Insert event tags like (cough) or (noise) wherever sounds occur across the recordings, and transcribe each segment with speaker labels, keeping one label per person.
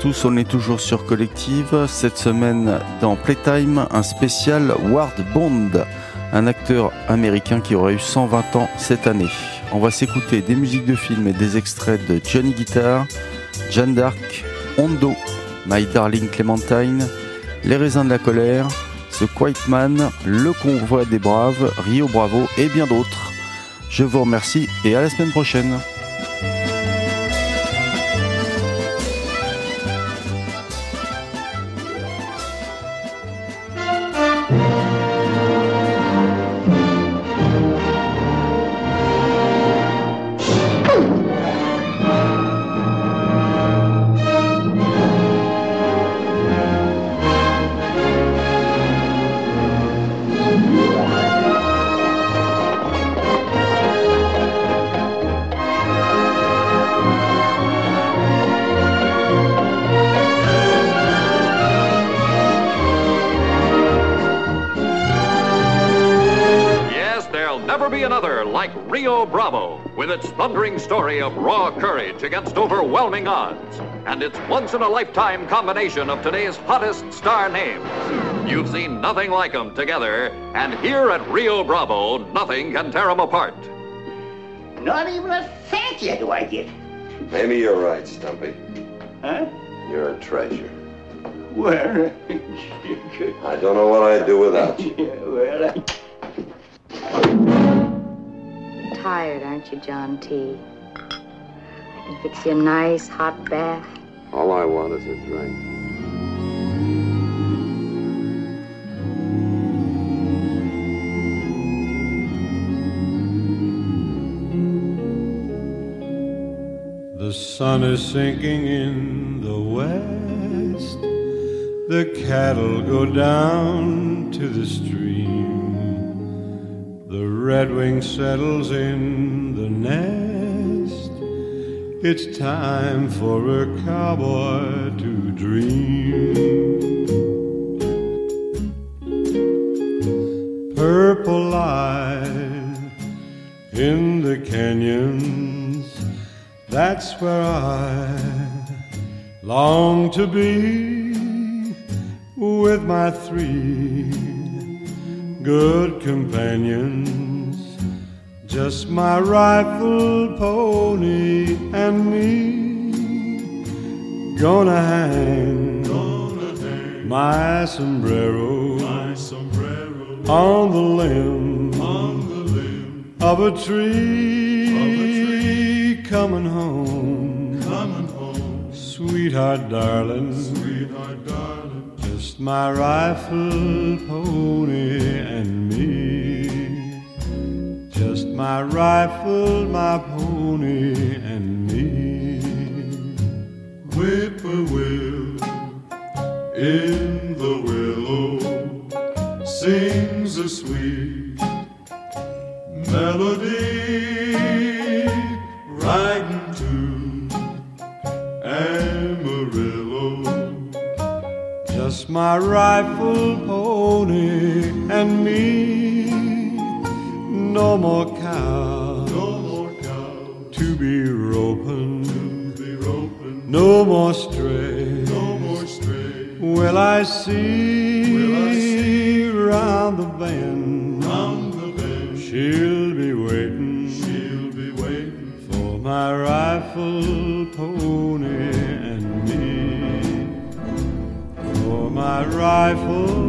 Speaker 1: Tous, on est toujours sur Collective. Cette semaine dans Playtime, un spécial Ward Bond, un acteur américain qui aurait eu 120 ans cette année. On va s'écouter des musiques de films et des extraits de Johnny Guitar, Jeanne d'Arc, Hondo, My Darling Clementine, Les raisins de la colère, The Quiet Man, Le convoi des braves, Rio Bravo et bien d'autres. Je vous remercie et à la semaine prochaine.
Speaker 2: Story of raw courage against overwhelming odds and its once in a lifetime combination of today's hottest star names. You've seen nothing like them together, and here at Rio Bravo, nothing can tear them apart.
Speaker 3: Not even a thank you do I get.
Speaker 4: Maybe you're right, Stumpy.
Speaker 3: Huh?
Speaker 4: You're a treasure.
Speaker 3: Well, (laughs)
Speaker 4: I don't know what I'd do without you. (laughs)
Speaker 3: well,
Speaker 5: I... Tired, aren't you, John T? I can fix you a nice hot bath.
Speaker 4: All I want is a drink.
Speaker 6: The sun is sinking in the west. The cattle go down to the stream. Redwing settles in the nest. It's time for a cowboy to dream. Purple light in the canyons, that's where I long to be with my three good companions just my rifle, pony, and me. Gonna hang,
Speaker 7: Gonna hang
Speaker 6: my, sombrero
Speaker 7: my sombrero
Speaker 6: on the limb,
Speaker 7: on the limb
Speaker 6: of a tree. Coming home,
Speaker 7: coming home,
Speaker 6: sweetheart, darling,
Speaker 7: sweetheart, darling.
Speaker 6: Just my rifle, pony, and my rifle, my pony, and me.
Speaker 7: Whippoorwill in the willow sings a sweet melody, riding to Amarillo.
Speaker 6: Just my rifle, pony, and me no more
Speaker 7: no more
Speaker 6: stray,
Speaker 7: no more stray.
Speaker 6: Will I see,
Speaker 7: Will I see
Speaker 6: round the bend,
Speaker 7: round the bend?
Speaker 6: She'll be waiting,
Speaker 7: she'll be waiting
Speaker 6: for my rifle, pony, and me, for my rifle,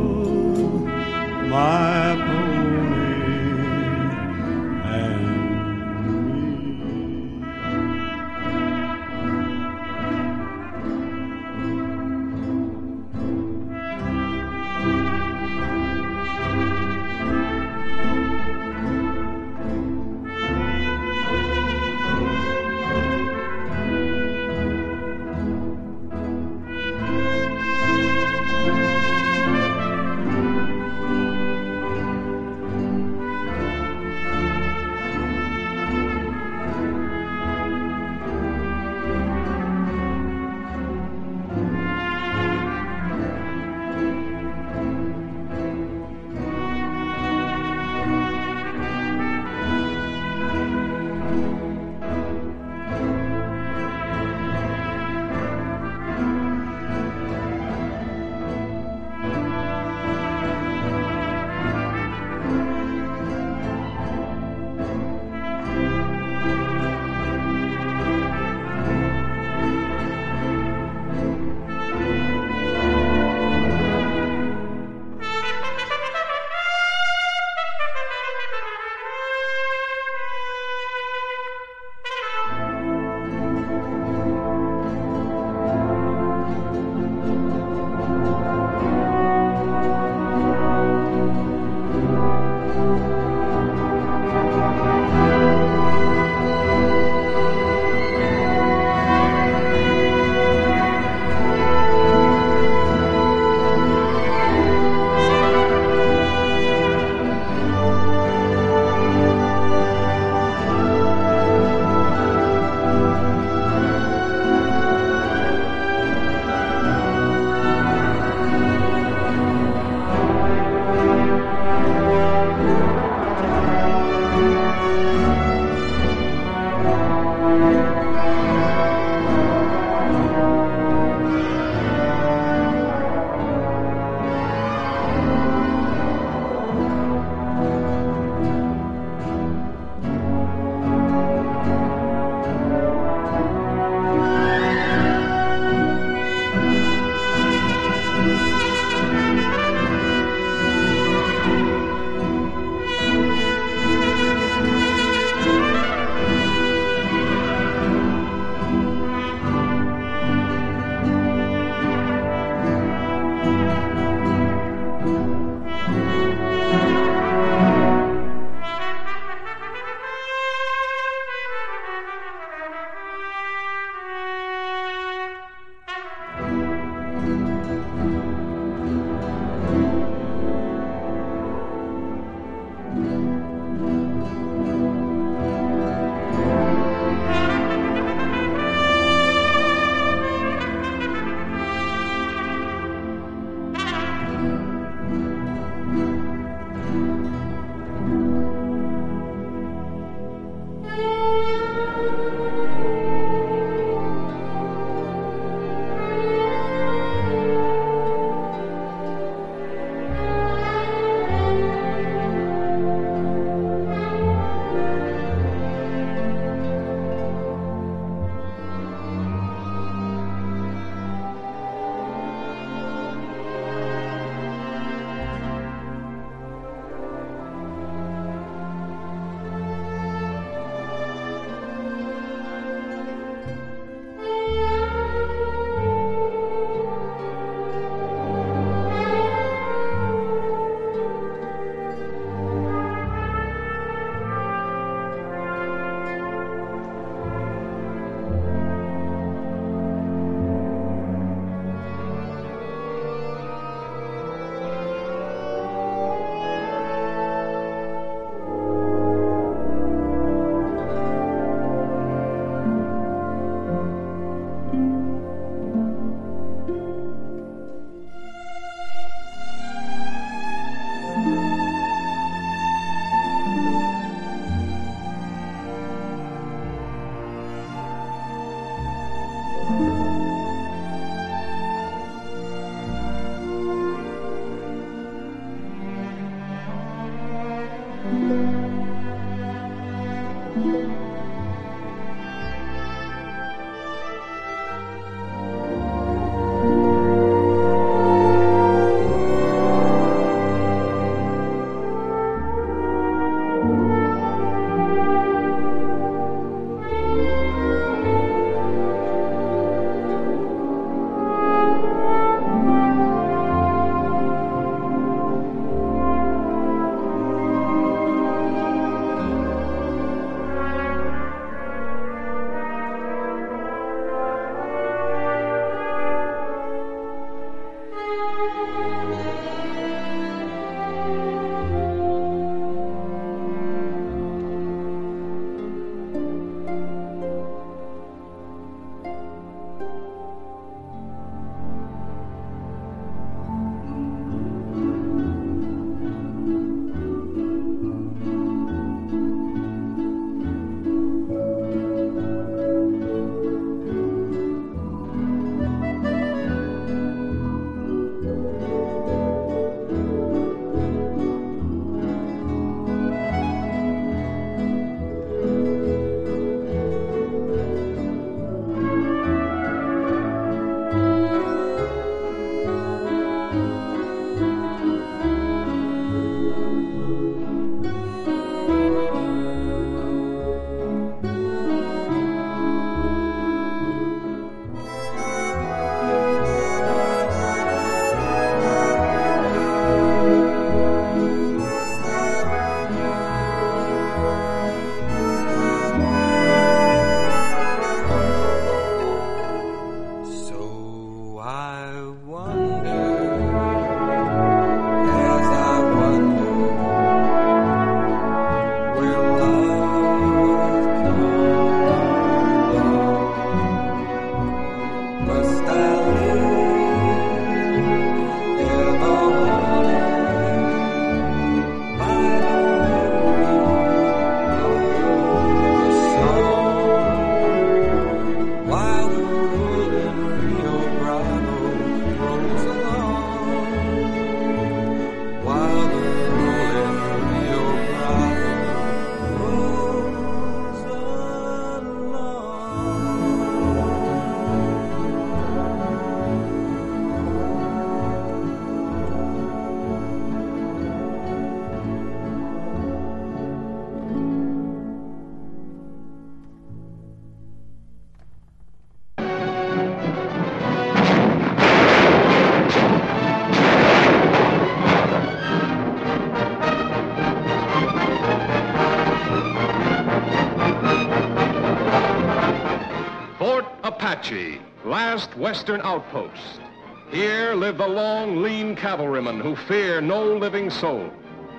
Speaker 8: western outpost. Here live the long, lean cavalrymen who fear no living soul.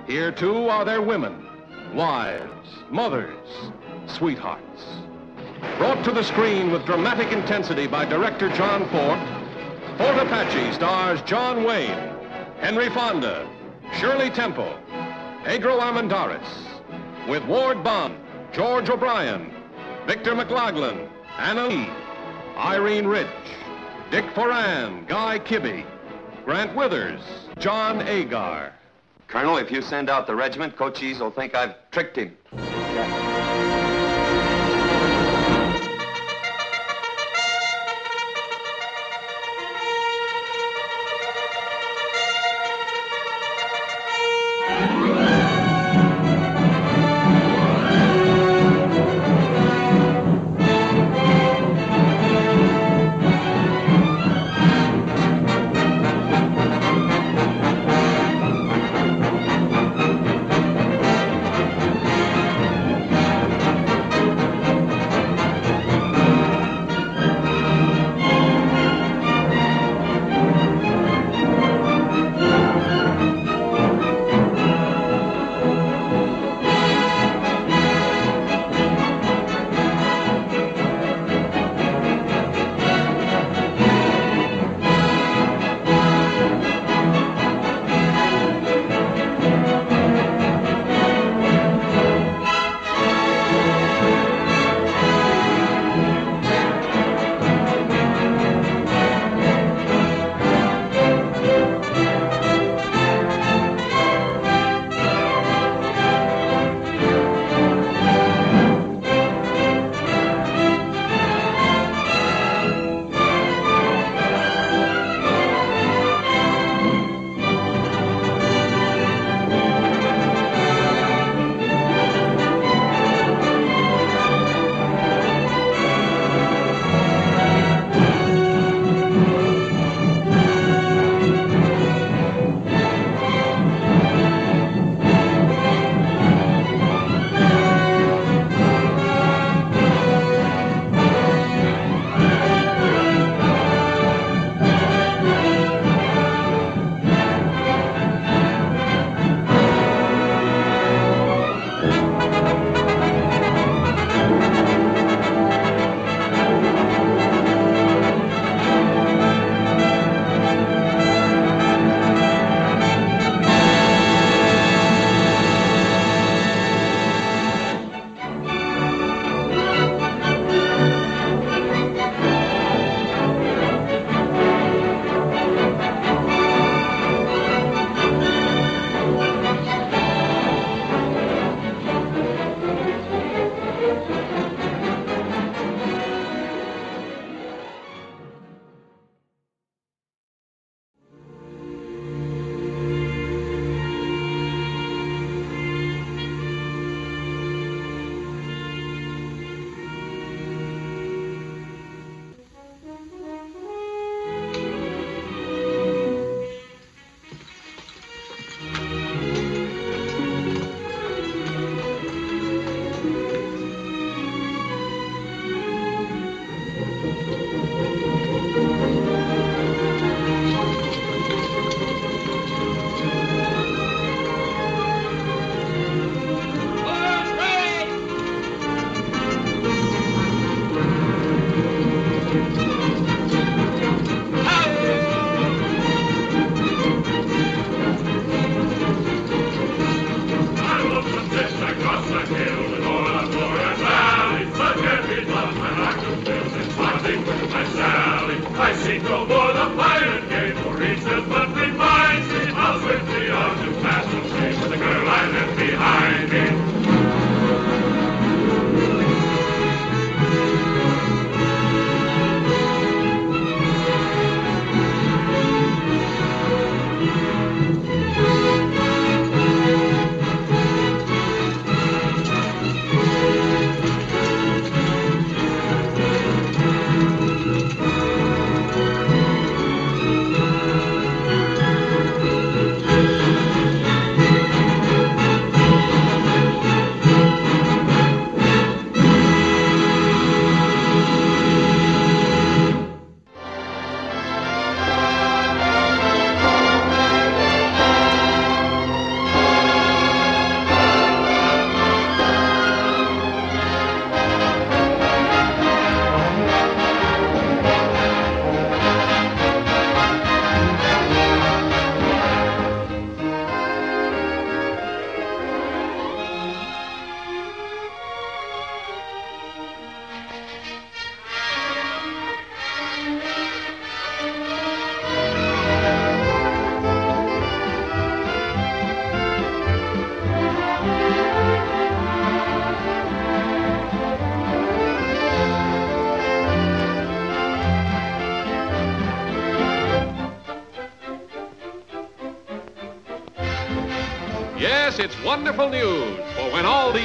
Speaker 8: Here, too, are their women, wives, mothers, sweethearts. Brought to the screen with dramatic intensity by director John Ford, Fort Apache stars John Wayne, Henry Fonda, Shirley Temple, Pedro Armendariz, with Ward Bond, George O'Brien, Victor McLaglen, Anna Lee, Irene Rich, Dick Foran, Guy Kibbee, Grant Withers, John Agar.
Speaker 9: Colonel, if you send out the regiment, Cochise will think I've tricked him.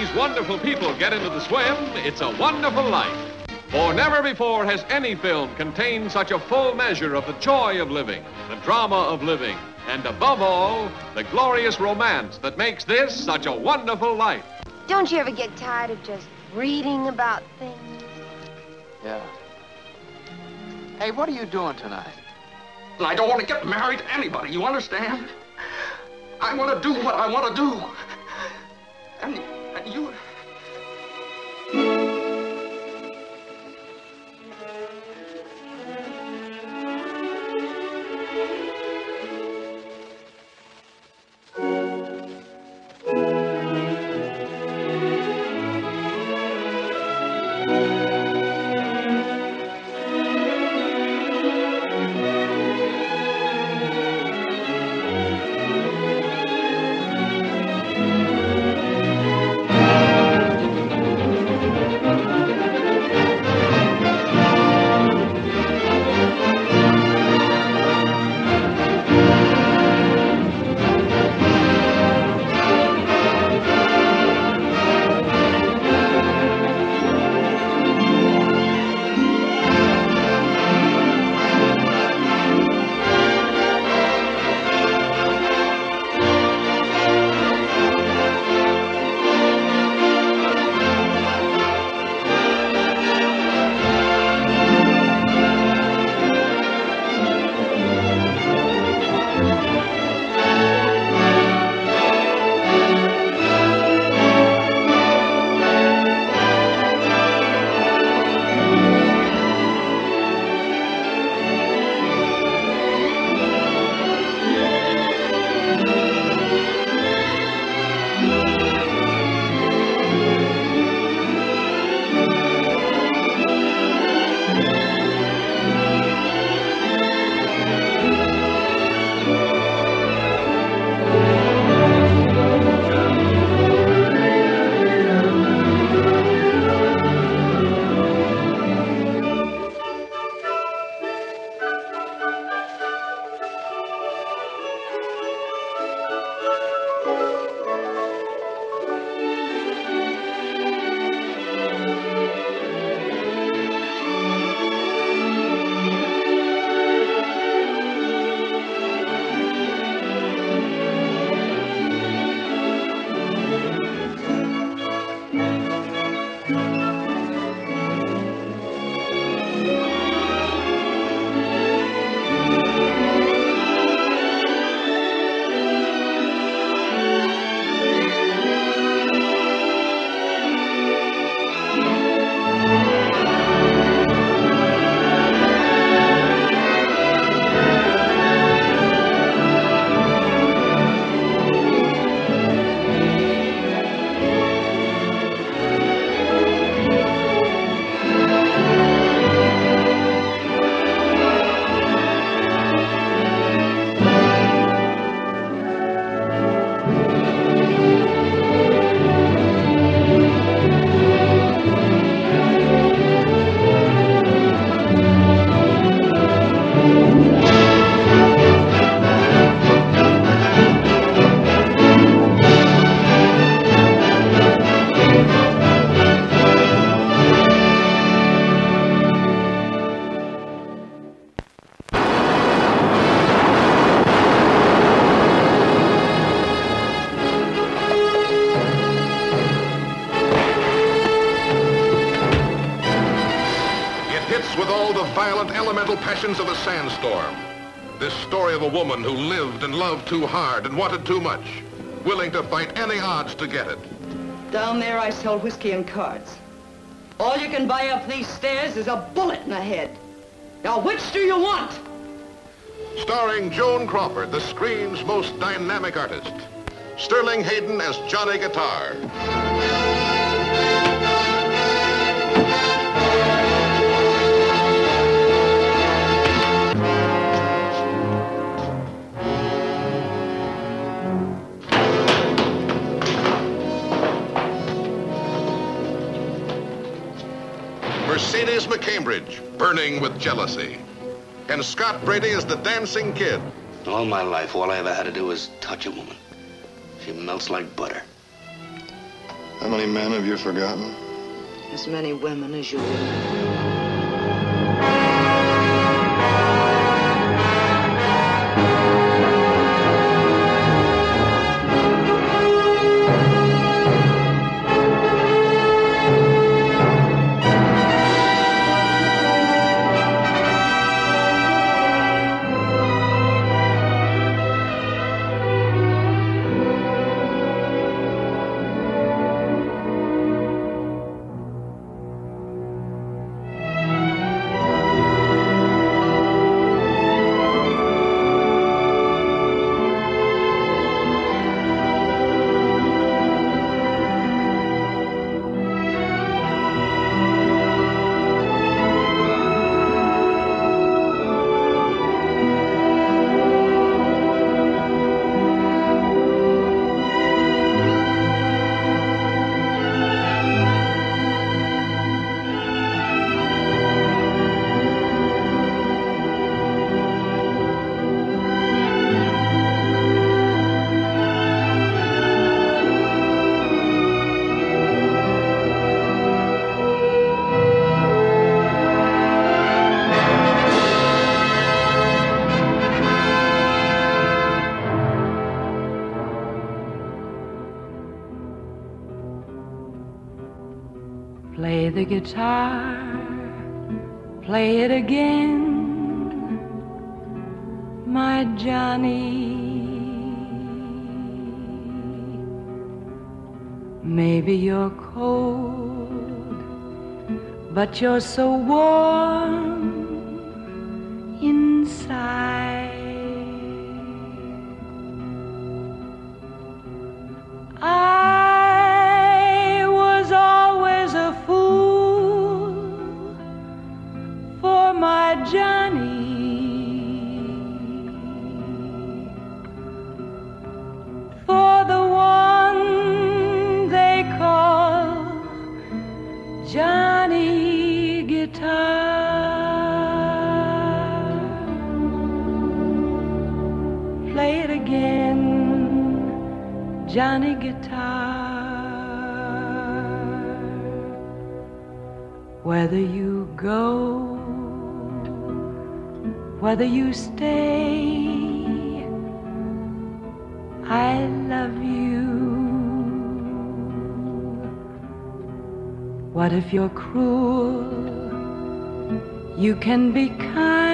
Speaker 8: These wonderful people get into the swim, it's a wonderful life. For never before has any film contained such a full measure of the joy of living, the drama of living, and above all, the glorious romance that makes this such a wonderful life.
Speaker 10: Don't you ever get tired of just reading about things?
Speaker 11: Yeah. Hey, what are you doing tonight?
Speaker 12: I don't want to get married to anybody, you understand? I want to do what I want to do. And, and you...
Speaker 8: too hard and wanted too much, willing to fight any odds to get it.
Speaker 13: Down there I sell whiskey and cards. All you can buy up these stairs is a bullet in the head. Now which do you want?
Speaker 8: Starring Joan Crawford, the screen's most dynamic artist. Sterling Hayden as Johnny Guitar. Mercedes McCambridge, burning with jealousy. And Scott Brady is the dancing kid.
Speaker 14: All my life, all I ever had to do was touch a woman. She melts like butter.
Speaker 15: How many men have you forgotten?
Speaker 13: As many women as you do.
Speaker 16: Guitar, play it again, my Johnny. Maybe you're cold, but you're so warm Guitar. Play it again, Johnny Guitar. Whether you go, whether you stay, I love you. What if you're cruel? You can be kind,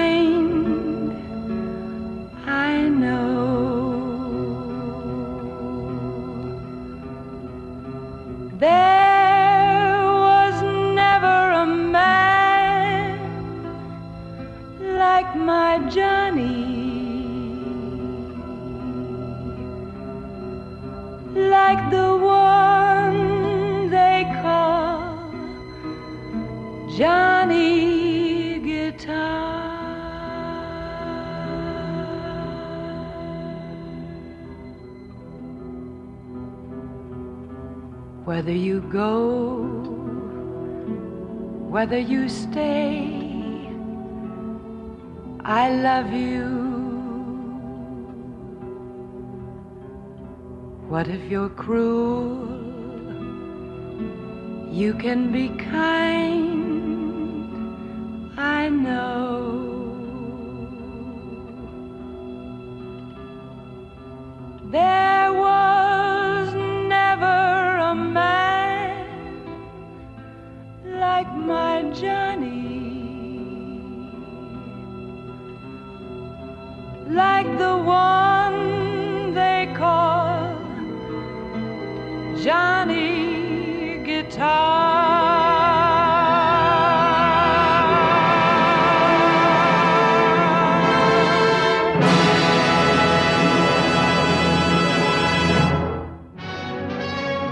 Speaker 16: whether you stay, I love you. What if you're cruel? You can be kind, I know.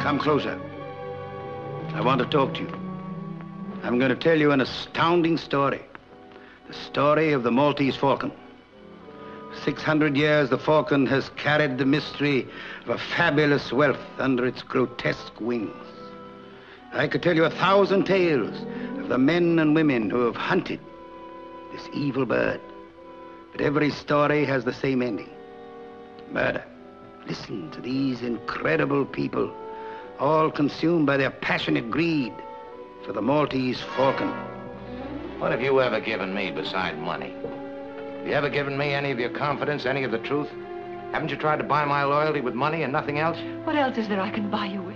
Speaker 14: Come closer. I want to talk to you. I'm going to tell you an astounding story. The story of the Maltese falcon. 600 years, the falcon has carried the mystery of a fabulous wealth under its grotesque wings. I could tell you a thousand tales of the men and women who have hunted this evil bird. But every story has the same ending murder, Listen to these incredible people, all consumed by their passionate greed for the Maltese falcon.
Speaker 17: What have you ever given me beside money? Have you ever given me any of your confidence, any of the truth? Haven't you tried to buy my loyalty with money and nothing else?
Speaker 18: What else is there I can buy you with?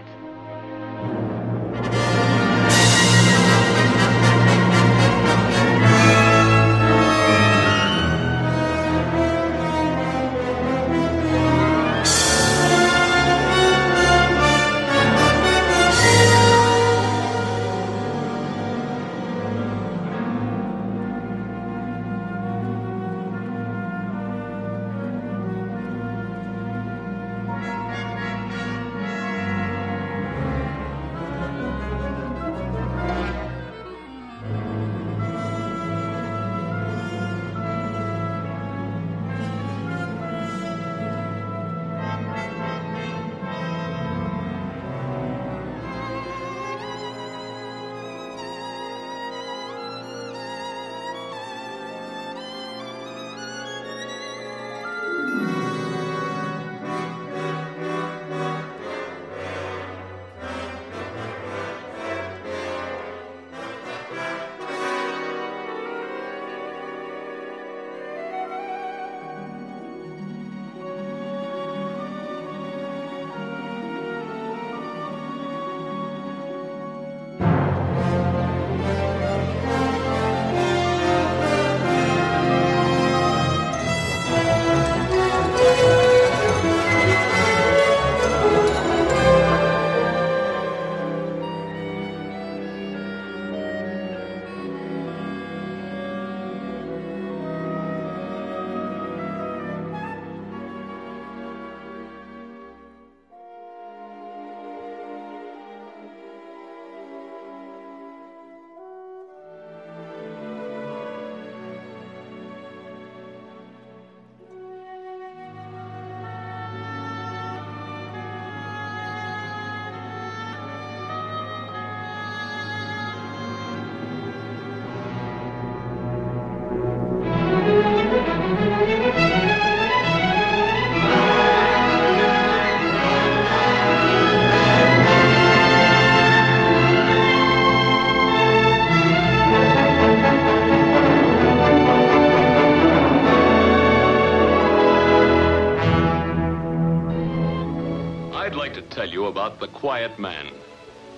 Speaker 19: About The Quiet Man.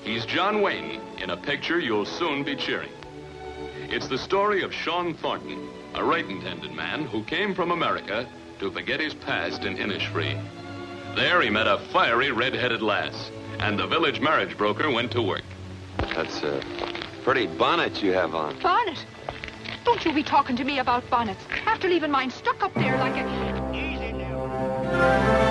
Speaker 19: He's John Wayne in a picture you'll soon be cheering. It's the story of Sean Thornton, a right-intended man who came from America to forget his past in Innisfree. There he met a fiery red-headed lass, and the village marriage broker went to work.
Speaker 9: That's a pretty bonnet you have on.
Speaker 18: Bonnet? Don't you be talking to me about bonnets. After leaving mine stuck up there like a...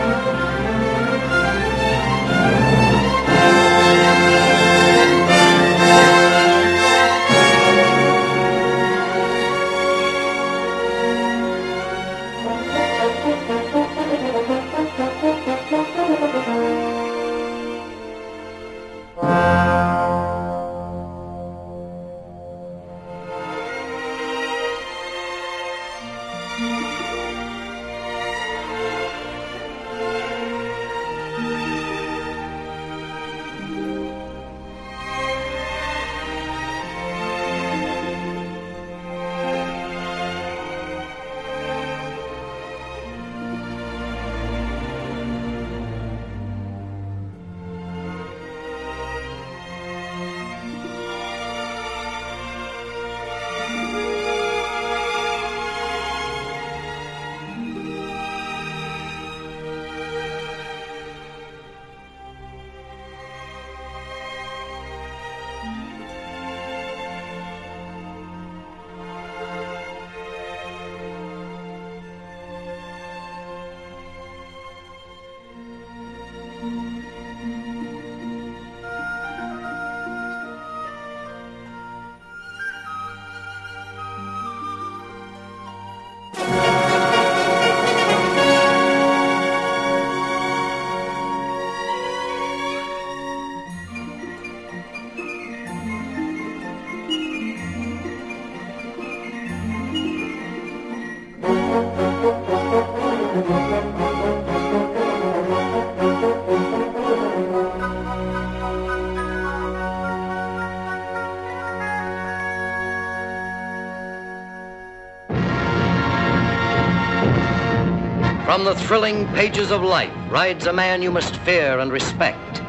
Speaker 20: From the thrilling pages of life rides a man you must fear and respect.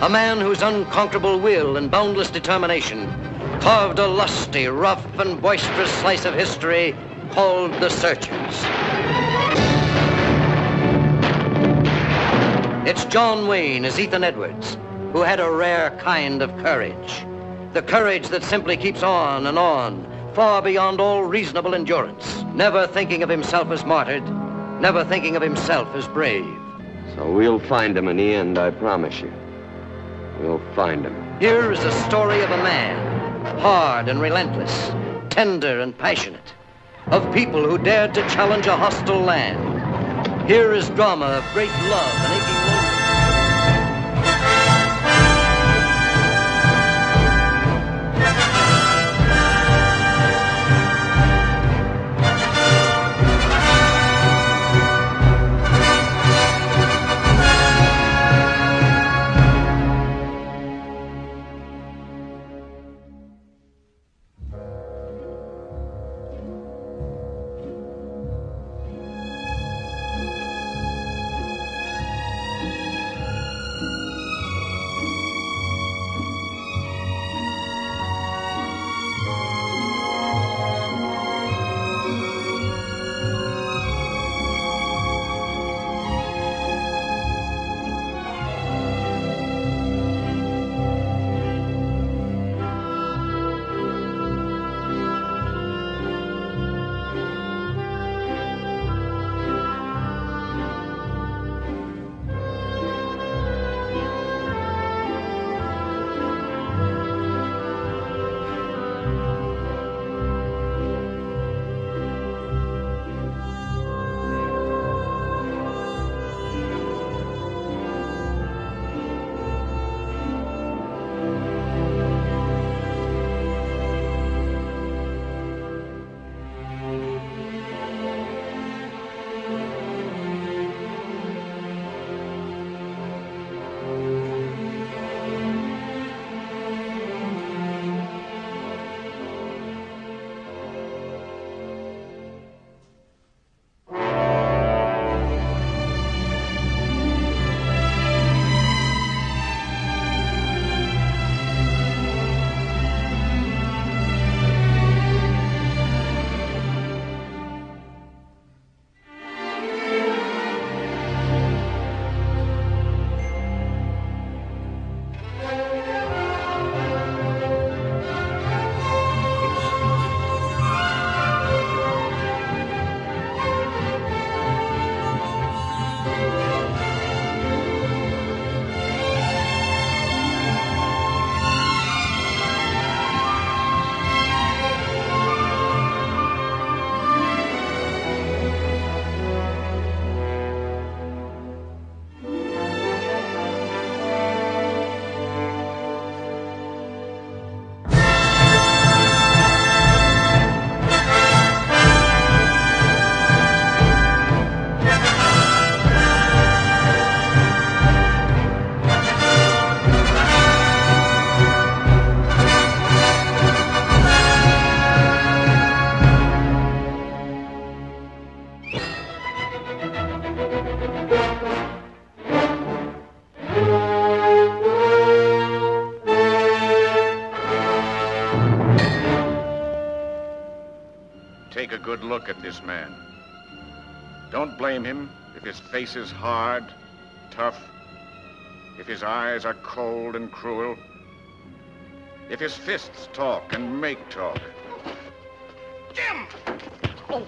Speaker 20: A man whose unconquerable will and boundless determination carved a lusty, rough, and boisterous slice of history called The Searchers. It's John Wayne as Ethan Edwards, who had a rare kind of courage. The courage that simply keeps on and on, far beyond all reasonable endurance, never thinking of himself as martyred, never thinking of himself as brave.
Speaker 9: So we'll find him in the end, I promise you. We'll find him.
Speaker 20: Here is the story of a man, hard and relentless, tender and passionate, of people who dared to challenge a hostile land. Here is drama of great love and aching
Speaker 21: Don't blame him if his face is hard, tough, if his eyes are cold and cruel, if his fists talk and make talk.
Speaker 14: Jim! Oh.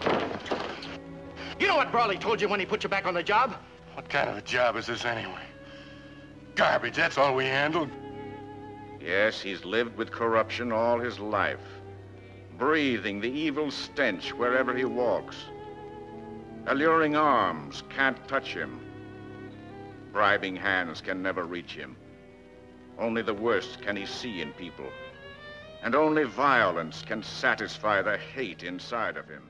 Speaker 14: You know what Brawley told you when he put you back on the job?
Speaker 15: What kind of a job is this anyway? Garbage, that's all we handled.
Speaker 21: Yes, he's lived with corruption all his life, breathing the evil stench wherever he walks. Alluring arms can't touch him. Bribing hands can never reach him. Only the worst can he see in people. And only violence can satisfy the hate inside of him.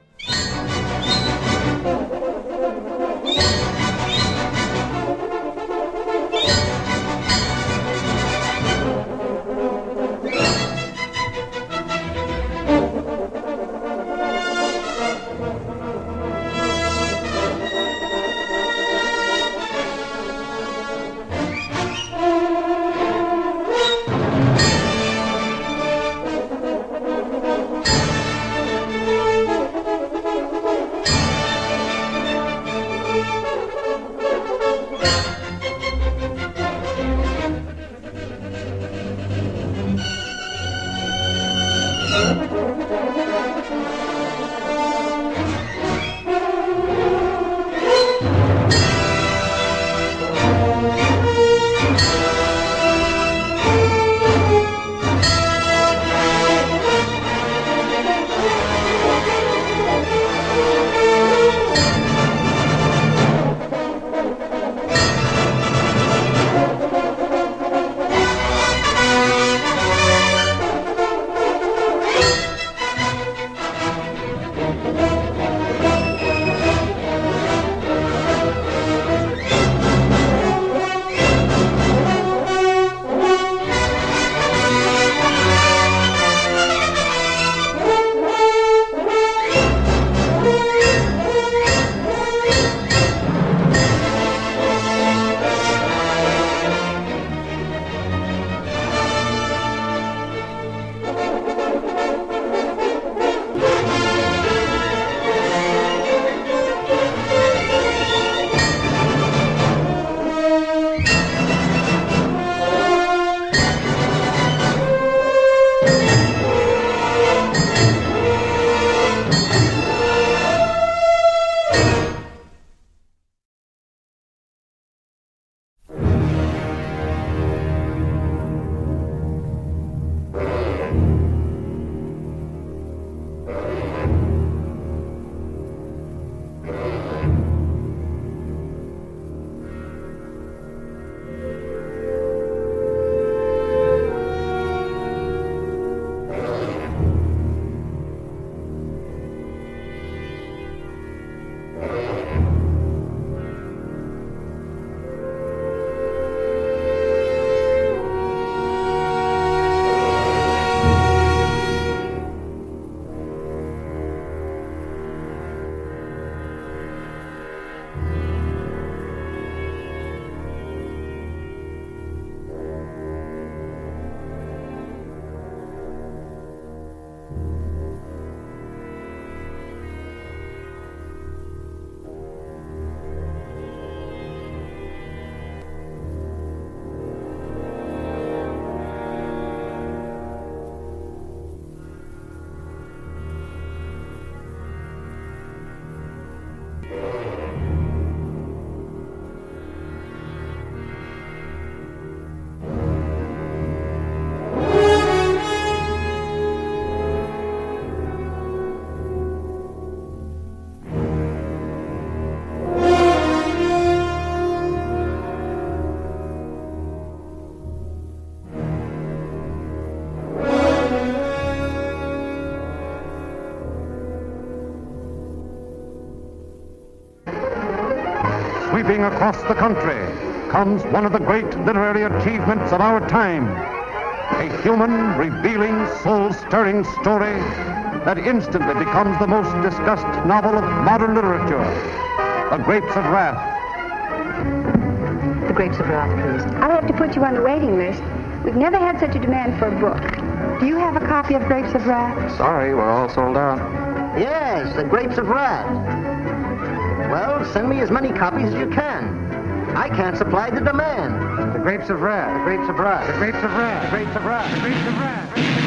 Speaker 19: Across the country comes one of the great literary achievements of our time. A human, revealing, soul-stirring story that instantly becomes the most discussed novel of modern literature, The Grapes of Wrath.
Speaker 5: The Grapes of Wrath, please.
Speaker 22: I'll have to put you on the waiting list. We've never had such a demand for a book. Do you have a copy of Grapes of Wrath?
Speaker 23: Sorry, we're all sold out.
Speaker 24: Yes, The Grapes of Wrath. Well, send me as many copies as you can. I can't supply the demand.
Speaker 19: The Grapes of Wrath.
Speaker 24: The Grapes of Wrath.
Speaker 19: The Grapes of Wrath. The Grapes of Wrath. The Grapes of Wrath.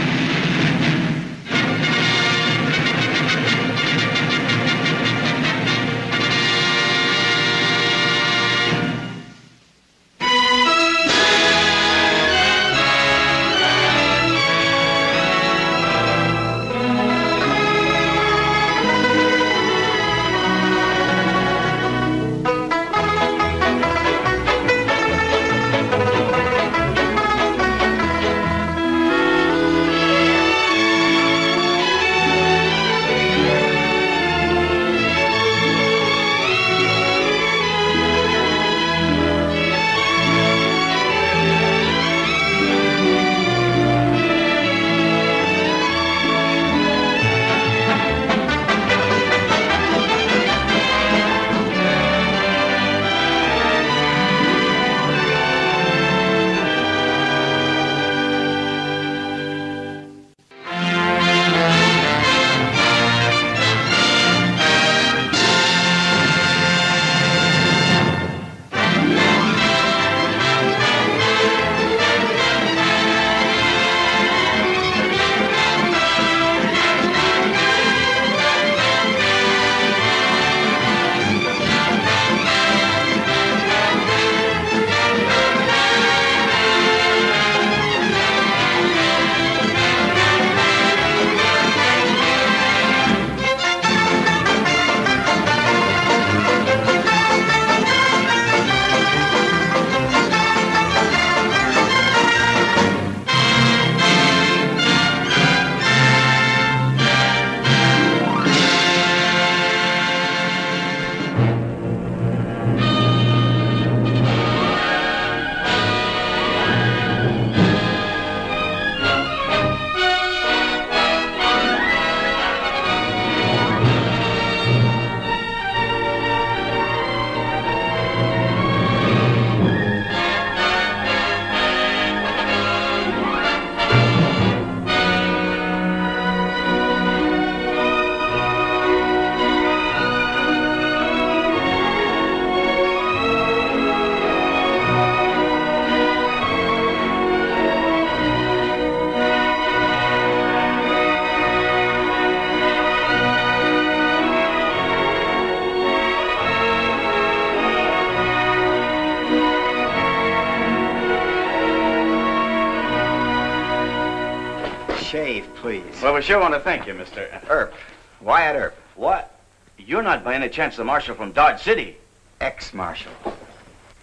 Speaker 25: Please.
Speaker 26: Well, we sure want to thank you, Mr.
Speaker 25: Earp. Wyatt Earp.
Speaker 26: What? You're not by any chance the marshal from Dodge City.
Speaker 25: Ex-marshal.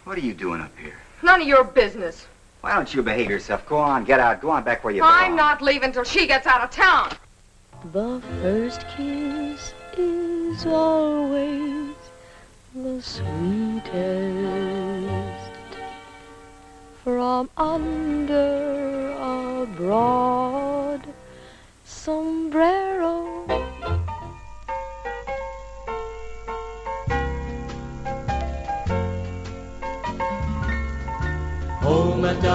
Speaker 25: What are you doing up here?
Speaker 27: None of your business.
Speaker 25: Why don't you behave yourself? Go on, get out. Go on back where you belong.
Speaker 27: I'm not leaving till she gets out of town.
Speaker 16: The first kiss is always the sweetest. From under a broad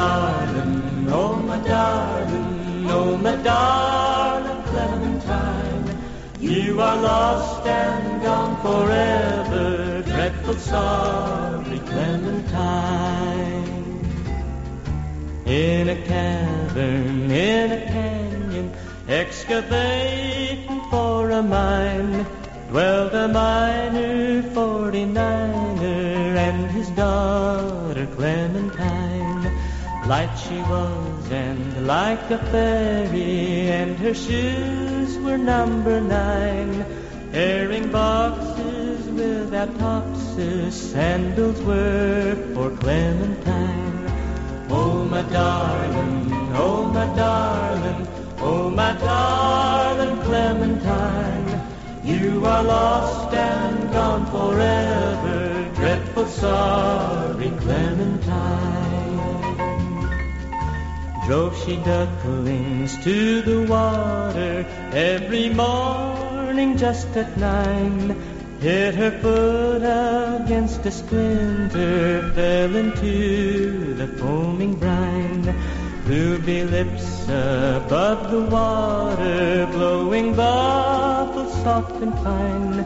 Speaker 28: darling, oh, my darling, oh, my darling Clementine. You are lost and gone forever, dreadful sorry Clementine. In a cavern, in a canyon, excavating for a mine, dwelt a miner, 49er, and his daughter Clementine. Light she was and like a fairy, and her shoes were number nine. Herring boxes without toxes, sandals were for Clementine. Oh, my darling, oh, my darling, oh, my darling Clementine. You are lost and gone forever, dreadful sorry Clementine. Drove she ducklings to the water every morning just at nine. Hit her foot against a splinter, fell into the foaming brine. Ruby lips above the water, blowing bubbles soft and fine.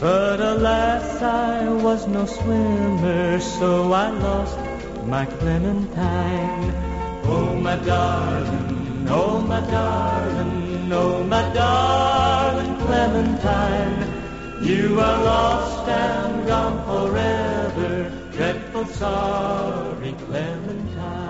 Speaker 28: But alas, I was no swimmer, so I lost my Clementine. Oh, my darling, oh, my darling, oh, my darling Clementine. You are lost and gone forever, dreadful sorry Clementine.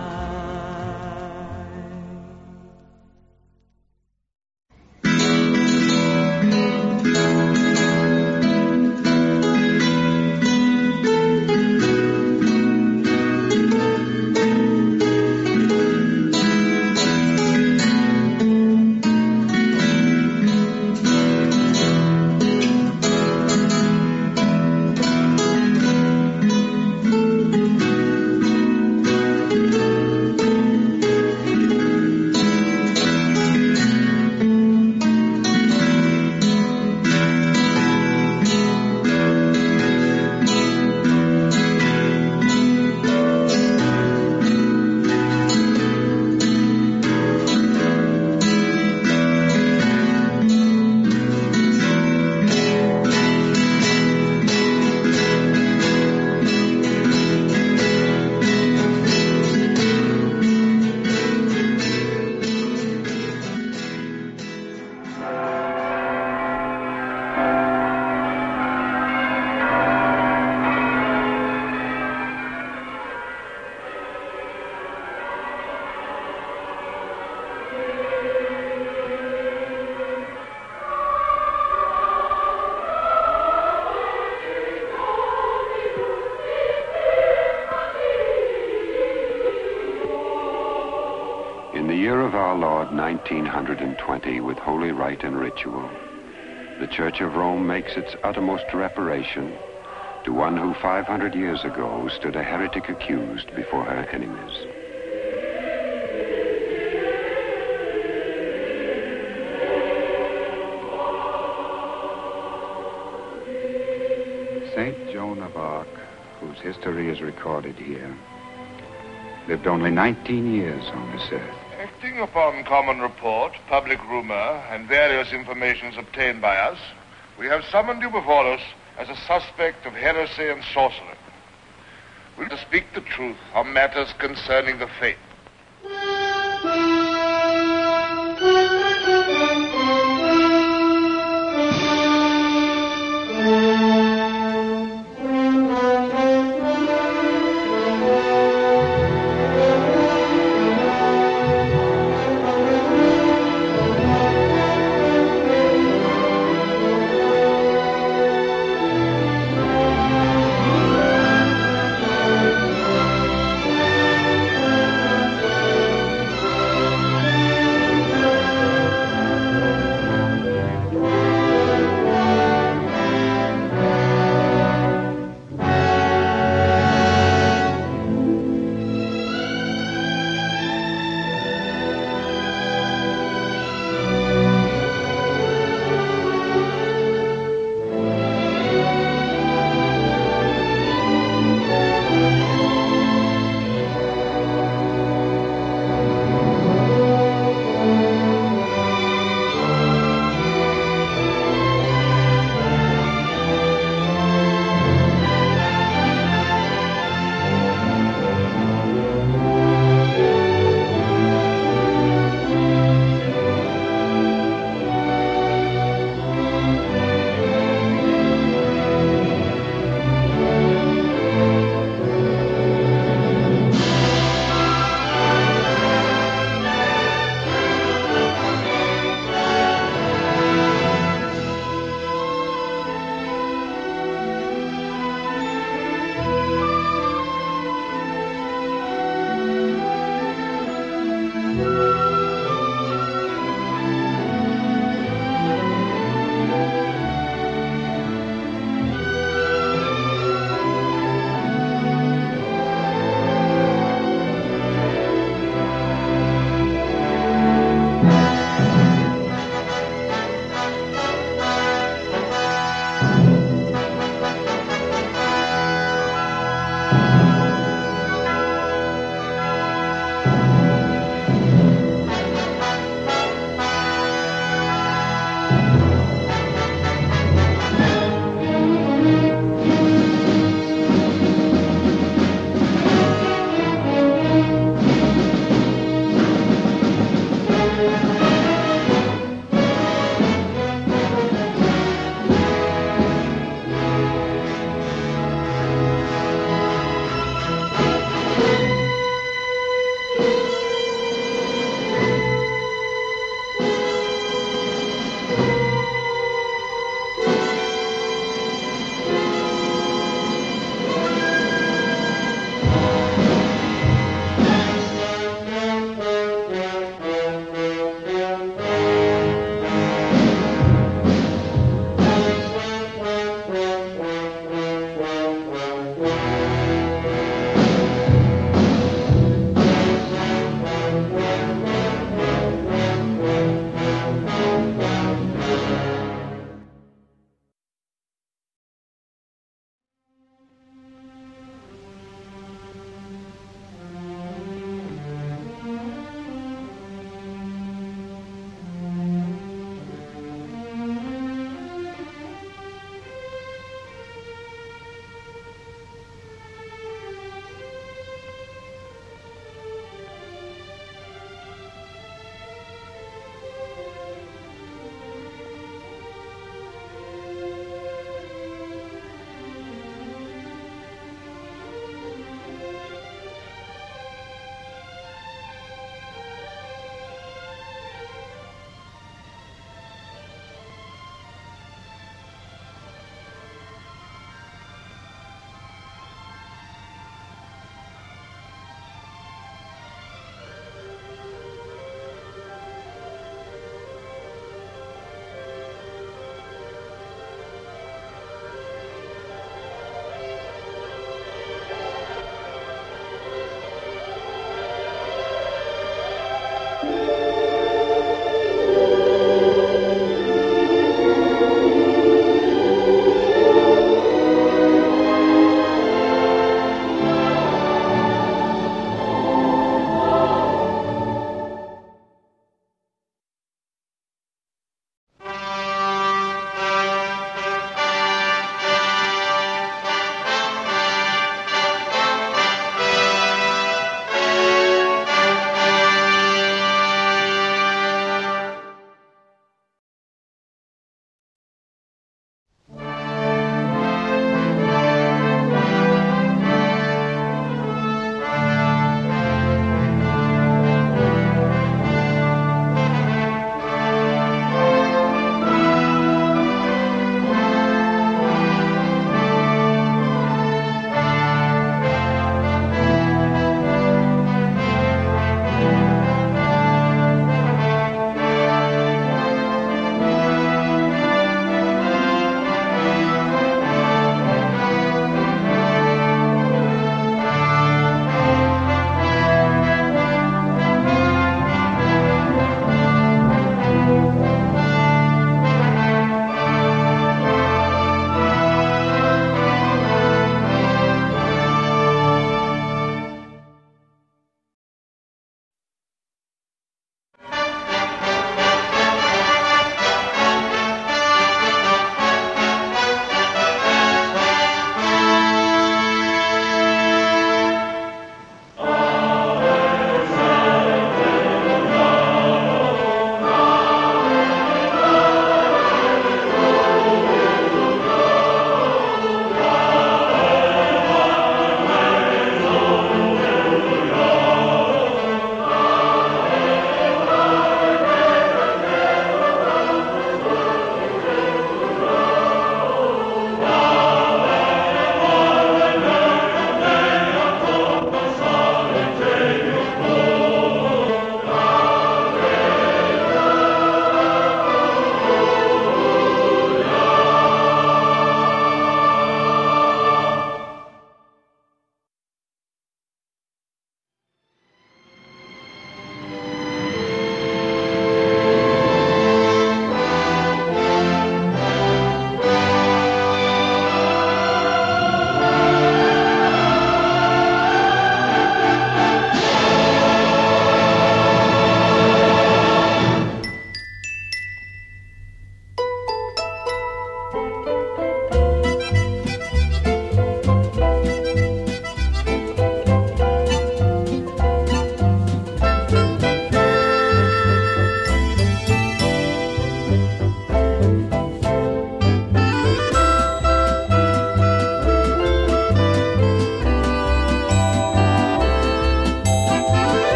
Speaker 29: 1920, with holy rite and ritual, the Church of Rome makes its uttermost reparation to one who 500 years ago stood a heretic accused before her enemies.
Speaker 26: Saint Joan of Arc, whose history is recorded here, lived only 19 years on this earth.
Speaker 30: Acting upon common report, public rumor, and various informations obtained by us, we have summoned you before us as a suspect of heresy and sorcery. We will speak the truth on matters concerning the faith.